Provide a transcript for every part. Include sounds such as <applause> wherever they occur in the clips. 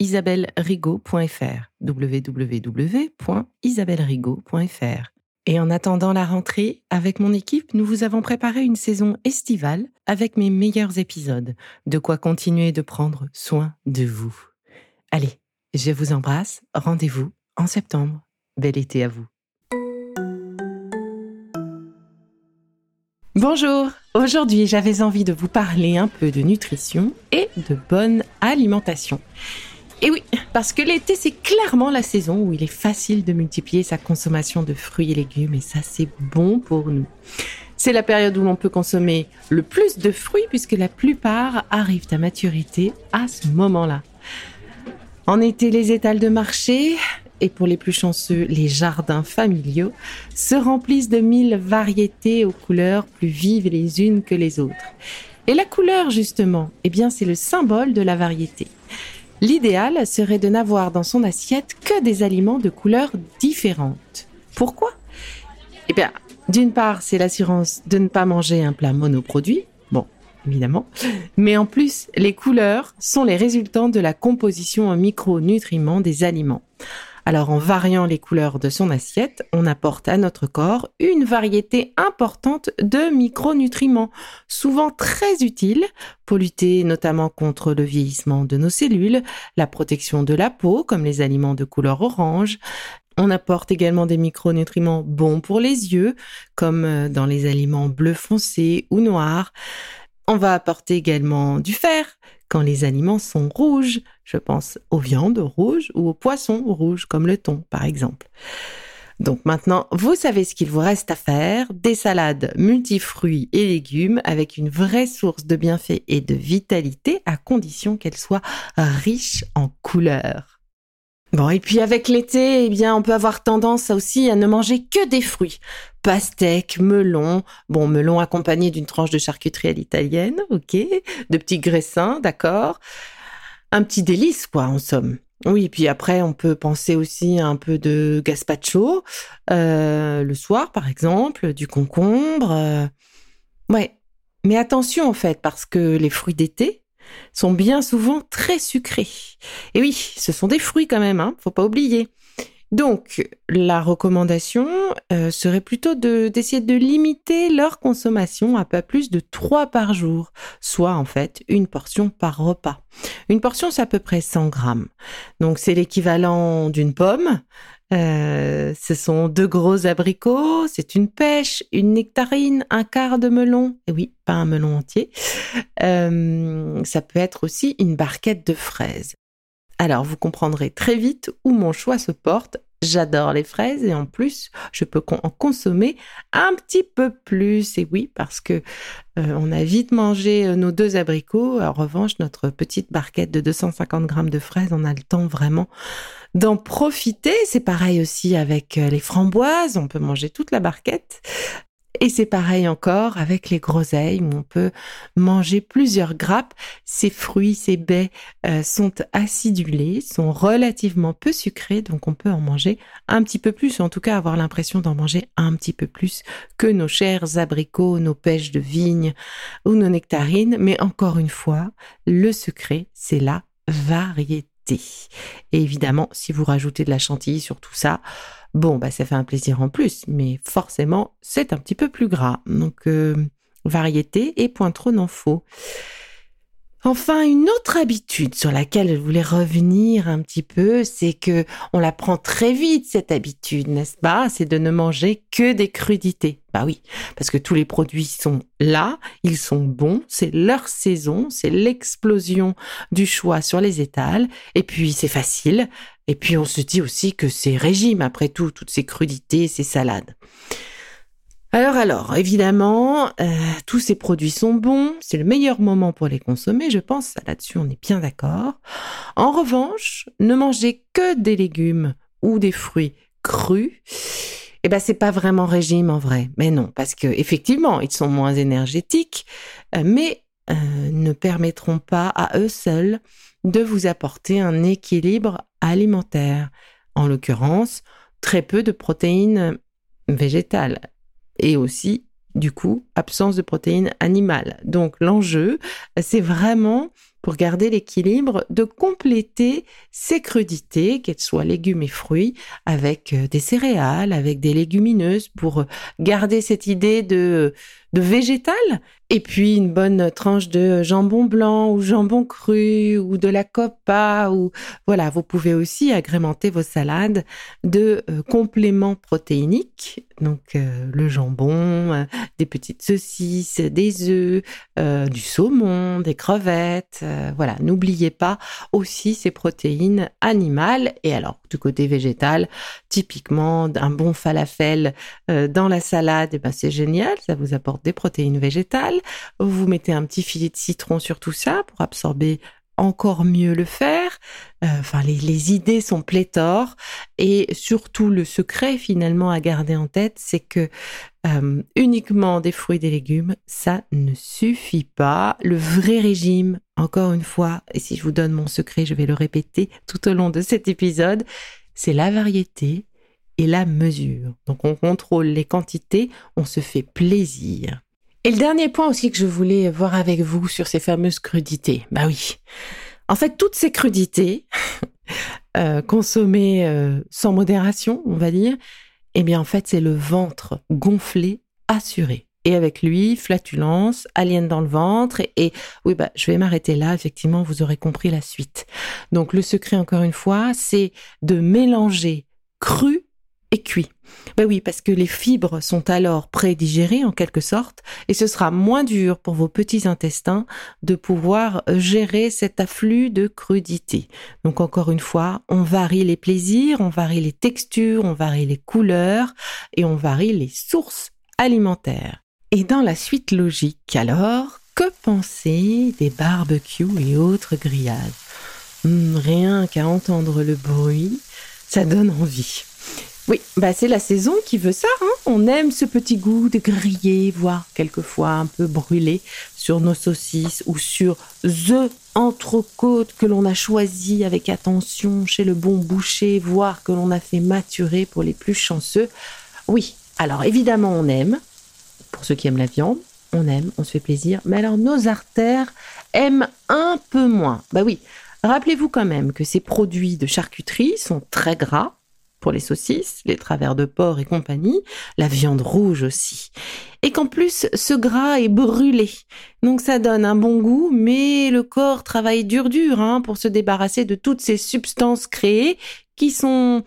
isabellerigaud.fr www.isabellerigaud.fr Et en attendant la rentrée, avec mon équipe, nous vous avons préparé une saison estivale avec mes meilleurs épisodes, de quoi continuer de prendre soin de vous. Allez, je vous embrasse, rendez-vous en septembre. Bel été à vous. Bonjour, aujourd'hui j'avais envie de vous parler un peu de nutrition et de bonne alimentation. Et oui, parce que l'été c'est clairement la saison où il est facile de multiplier sa consommation de fruits et légumes et ça c'est bon pour nous. C'est la période où l'on peut consommer le plus de fruits puisque la plupart arrivent à maturité à ce moment-là. En été, les étals de marché et pour les plus chanceux, les jardins familiaux, se remplissent de mille variétés aux couleurs plus vives les unes que les autres. Et la couleur, justement, eh bien, c'est le symbole de la variété. L'idéal serait de n'avoir dans son assiette que des aliments de couleurs différentes. Pourquoi? Eh bien, d'une part, c'est l'assurance de ne pas manger un plat monoproduit. Bon, évidemment. Mais en plus, les couleurs sont les résultants de la composition en micronutriments des aliments. Alors en variant les couleurs de son assiette, on apporte à notre corps une variété importante de micronutriments, souvent très utiles pour lutter notamment contre le vieillissement de nos cellules, la protection de la peau comme les aliments de couleur orange, on apporte également des micronutriments bons pour les yeux, comme euh, dans les aliments bleu foncé ou noirs. On va apporter également du fer, quand les aliments sont rouges. Je pense aux viandes rouges ou aux poissons rouges, comme le thon, par exemple. Donc maintenant, vous savez ce qu'il vous reste à faire. Des salades multifruits et légumes avec une vraie source de bienfaits et de vitalité à condition qu'elles soient riches en couleurs. Bon, et puis avec l'été, eh bien, on peut avoir tendance aussi à ne manger que des fruits. Pastèques, melon, bon, melon accompagné d'une tranche de charcuterie à l'italienne, ok, de petits graissins, d'accord. Un petit délice, quoi, en somme. Oui, et puis après, on peut penser aussi à un peu de gazpacho, euh, le soir, par exemple, du concombre. Euh. Ouais. Mais attention, en fait, parce que les fruits d'été, sont bien souvent très sucrés. Et oui, ce sont des fruits quand même, hein, faut pas oublier. Donc, la recommandation euh, serait plutôt d'essayer de limiter leur consommation à pas plus de 3 par jour, soit en fait une portion par repas. Une portion, c'est à peu près 100 grammes. Donc, c'est l'équivalent d'une pomme. Euh, ce sont deux gros abricots, c'est une pêche, une nectarine, un quart de melon. Et oui, pas un melon entier. Euh, ça peut être aussi une barquette de fraises. Alors, vous comprendrez très vite où mon choix se porte. J'adore les fraises et en plus, je peux en consommer un petit peu plus. Et oui, parce que euh, on a vite mangé nos deux abricots. En revanche, notre petite barquette de 250 grammes de fraises, on a le temps vraiment d'en profiter. C'est pareil aussi avec euh, les framboises, on peut manger toute la barquette. Et c'est pareil encore avec les groseilles on peut manger plusieurs grappes. Ces fruits, ces baies euh, sont acidulés, sont relativement peu sucrés, donc on peut en manger un petit peu plus, en tout cas avoir l'impression d'en manger un petit peu plus que nos chers abricots, nos pêches de vigne ou nos nectarines. Mais encore une fois, le secret, c'est la variété. Et évidemment, si vous rajoutez de la chantilly sur tout ça, Bon, bah ça fait un plaisir en plus, mais forcément, c'est un petit peu plus gras. Donc, euh, variété et point trop n'en faut. Enfin, une autre habitude sur laquelle je voulais revenir un petit peu, c'est que on la prend très vite cette habitude, n'est-ce pas? C'est de ne manger que des crudités. Bah oui, parce que tous les produits sont là, ils sont bons, c'est leur saison, c'est l'explosion du choix sur les étals, et puis c'est facile, et puis on se dit aussi que c'est régime après tout, toutes ces crudités, ces salades. Alors alors, évidemment, euh, tous ces produits sont bons, c'est le meilleur moment pour les consommer, je pense, là-dessus on est bien d'accord. En revanche, ne mangez que des légumes ou des fruits crus, eh ben c'est pas vraiment régime en vrai. Mais non, parce que effectivement, ils sont moins énergétiques, euh, mais euh, ne permettront pas à eux seuls de vous apporter un équilibre alimentaire. En l'occurrence, très peu de protéines végétales et aussi, du coup, absence de protéines animales. Donc l'enjeu, c'est vraiment pour garder l'équilibre, de compléter ces crudités, qu'elles soient légumes et fruits, avec euh, des céréales, avec des légumineuses, pour garder cette idée de, de végétal, et puis une bonne tranche de jambon blanc ou jambon cru ou de la copa ou voilà, vous pouvez aussi agrémenter vos salades de euh, compléments protéiniques, donc euh, le jambon, euh, des petites saucisses, des œufs, du saumon, des crevettes, voilà, n'oubliez pas aussi ces protéines animales et alors du côté végétal, typiquement un bon falafel dans la salade, eh ben c'est génial, ça vous apporte des protéines végétales vous mettez un petit filet de citron sur tout ça pour absorber encore mieux le fer. Euh, enfin, les, idées sont pléthores et surtout le secret finalement à garder en tête, c'est que euh, uniquement des fruits et des légumes, ça ne suffit pas. Le vrai régime, encore une fois, et si je vous donne mon secret, je vais le répéter tout au long de cet épisode, c'est la variété et la mesure. Donc on contrôle les quantités, on se fait plaisir. Et le dernier point aussi que je voulais voir avec vous sur ces fameuses crudités. Bah oui. En fait, toutes ces crudités, <laughs> euh, consommées euh, sans modération, on va dire, eh bien en fait, c'est le ventre gonflé assuré. Et avec lui, flatulence, alien dans le ventre. Et, et oui, bah, je vais m'arrêter là. Effectivement, vous aurez compris la suite. Donc, le secret, encore une fois, c'est de mélanger cru et cuit. Ben oui, parce que les fibres sont alors prédigérées en quelque sorte, et ce sera moins dur pour vos petits intestins de pouvoir gérer cet afflux de crudité. Donc encore une fois, on varie les plaisirs, on varie les textures, on varie les couleurs, et on varie les sources alimentaires. Et dans la suite logique alors, que penser des barbecues et autres grillades hmm, Rien qu'à entendre le bruit, ça donne envie. Oui, bah c'est la saison qui veut ça. Hein. On aime ce petit goût de grillé, voire quelquefois un peu brûlé sur nos saucisses ou sur the entrecôte que l'on a choisi avec attention chez le bon boucher, voire que l'on a fait maturer pour les plus chanceux. Oui, alors évidemment on aime, pour ceux qui aiment la viande, on aime, on se fait plaisir, mais alors nos artères aiment un peu moins. Bah oui, rappelez-vous quand même que ces produits de charcuterie sont très gras, pour les saucisses, les travers de porc et compagnie, la viande rouge aussi. Et qu'en plus, ce gras est brûlé. Donc ça donne un bon goût, mais le corps travaille dur dur hein, pour se débarrasser de toutes ces substances créées qui sont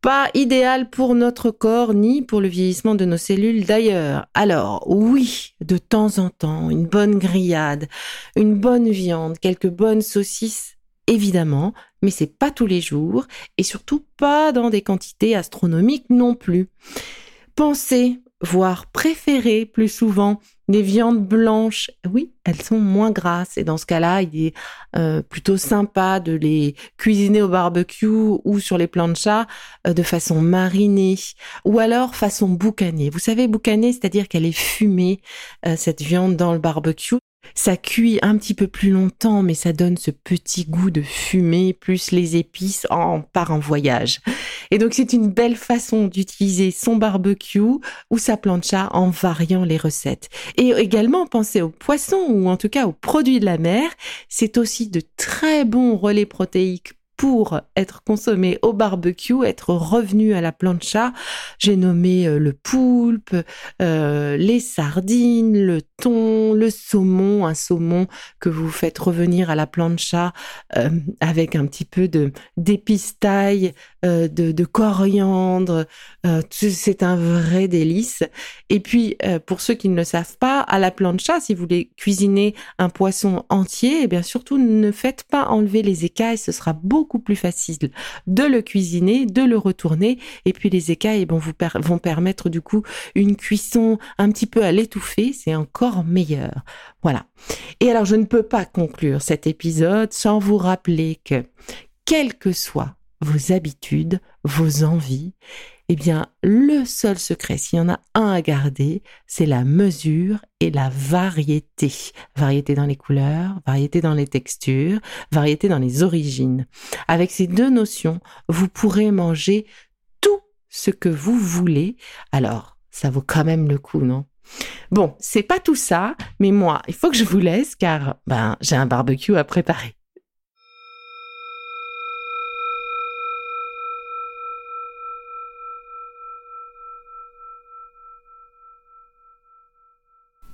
pas idéales pour notre corps ni pour le vieillissement de nos cellules d'ailleurs. Alors oui, de temps en temps, une bonne grillade, une bonne viande, quelques bonnes saucisses, évidemment, mais c'est pas tous les jours et surtout pas dans des quantités astronomiques non plus. Pensez voire préférer plus souvent les viandes blanches, oui, elles sont moins grasses et dans ce cas-là, il est euh, plutôt sympa de les cuisiner au barbecue ou sur les planchas euh, de façon marinée ou alors façon boucanée. Vous savez, boucanée, c'est-à-dire qu'elle est fumée, euh, cette viande dans le barbecue. Ça cuit un petit peu plus longtemps, mais ça donne ce petit goût de fumée plus les épices en part en voyage. Et donc c'est une belle façon d'utiliser son barbecue ou sa plancha en variant les recettes. Et également penser aux poissons ou en tout cas aux produits de la mer. C'est aussi de très bons relais protéiques pour être consommé au barbecue, être revenu à la plancha. J'ai nommé euh, le poulpe, euh, les sardines, le thon, le saumon, un saumon que vous faites revenir à la plancha euh, avec un petit peu de de, de, coriandre. C'est un vrai délice. Et puis, pour ceux qui ne le savent pas, à la plancha, si vous voulez cuisiner un poisson entier, eh bien surtout ne faites pas enlever les écailles, ce sera beaucoup plus facile de le cuisiner, de le retourner, et puis les écailles vont vous vont permettre du coup une cuisson un petit peu à l'étouffer, c'est encore meilleur. Voilà. Et alors je ne peux pas conclure cet épisode sans vous rappeler que, quelles que soient vos habitudes, vos envies, eh bien, le seul secret, s'il y en a un à garder, c'est la mesure et la variété. Variété dans les couleurs, variété dans les textures, variété dans les origines. Avec ces deux notions, vous pourrez manger tout ce que vous voulez. Alors, ça vaut quand même le coup, non? Bon, c'est pas tout ça, mais moi, il faut que je vous laisse car, ben, j'ai un barbecue à préparer.